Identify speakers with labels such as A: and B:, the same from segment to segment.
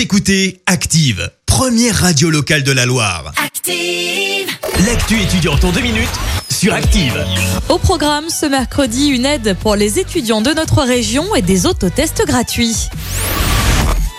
A: Vous écoutez Active, première radio locale de la Loire.
B: Active.
A: L'actu étudiante en deux minutes sur Active.
C: Au programme ce mercredi, une aide pour les étudiants de notre région et des autotests gratuits.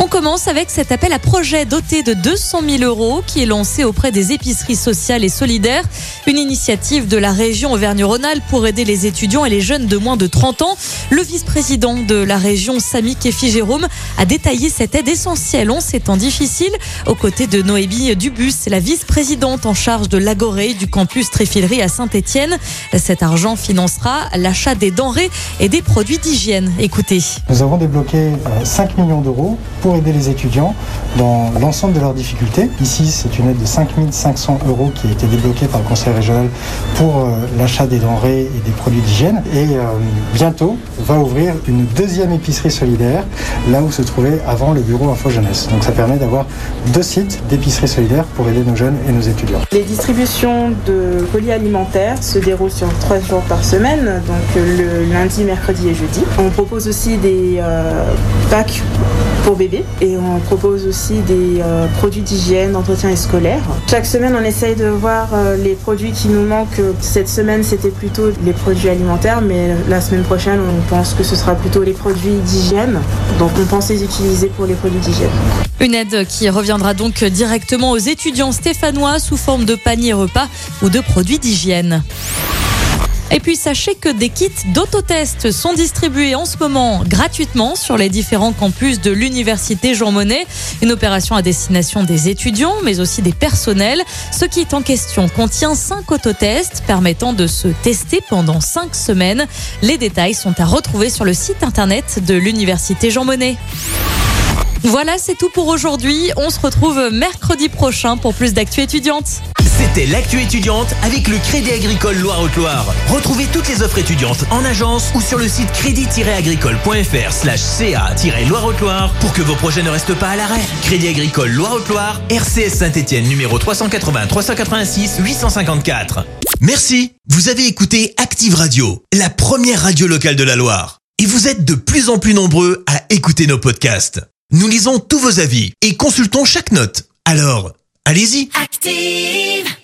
C: On commence avec cet appel à projet doté de 200 000 euros qui est lancé auprès des épiceries sociales et solidaires. Une initiative de la région Auvergne-Rhône-Alpes pour aider les étudiants et les jeunes de moins de 30 ans. Le vice-président de la région, Samy Kefi Jérôme, a détaillé cette aide essentielle en ces temps difficiles. Aux côtés de Noémie Dubus, la vice-présidente en charge de l'Agoré du campus Tréfilerie à Saint-Etienne. Cet argent financera l'achat des denrées et des produits d'hygiène. Écoutez.
D: Nous avons débloqué euh, 5 millions d'euros pour aider les étudiants dans l'ensemble de leurs difficultés. Ici, c'est une aide de 5 500 euros qui a été débloquée par le Conseil régional pour euh, l'achat des denrées et des produits d'hygiène. Et euh, bientôt, va ouvrir une deuxième épicerie solidaire, là où se trouvait avant le bureau Info Jeunesse. Donc ça permet d'avoir deux sites d'épicerie solidaire pour aider nos jeunes et nos étudiants.
E: Les distributions de colis alimentaires se déroulent sur trois jours par semaine, donc le lundi, mercredi et jeudi. On propose aussi des euh, packs pour bébés et on propose aussi des euh, produits d'hygiène, d'entretien et scolaire. Chaque semaine, on essaye de voir euh, les produits qui nous manquent. Cette semaine, c'était plutôt les produits alimentaires, mais la semaine prochaine, on pense que ce sera plutôt les produits d'hygiène. Donc, on pense les utiliser pour les produits d'hygiène.
C: Une aide qui reviendra donc directement aux étudiants stéphanois sous forme de panier repas ou de produits d'hygiène. Et puis sachez que des kits d'autotest sont distribués en ce moment gratuitement sur les différents campus de l'université Jean Monnet. Une opération à destination des étudiants mais aussi des personnels. Ce kit en question contient 5 autotests permettant de se tester pendant 5 semaines. Les détails sont à retrouver sur le site internet de l'université Jean Monnet. Voilà, c'est tout pour aujourd'hui. On se retrouve mercredi prochain pour plus d'actu étudiantes.
A: C'était l'actu étudiante avec le Crédit Agricole Loire-Haute-Loire. Retrouvez toutes les offres étudiantes en agence ou sur le site crédit-agricole.fr slash ca-loire-haute-Loire pour que vos projets ne restent pas à l'arrêt. Crédit Agricole Loire-Haute-Loire, RCS Saint-Etienne numéro 380 386 854. Merci. Vous avez écouté Active Radio, la première radio locale de la Loire. Et vous êtes de plus en plus nombreux à écouter nos podcasts. Nous lisons tous vos avis et consultons chaque note. Alors, allez-y.
B: Active.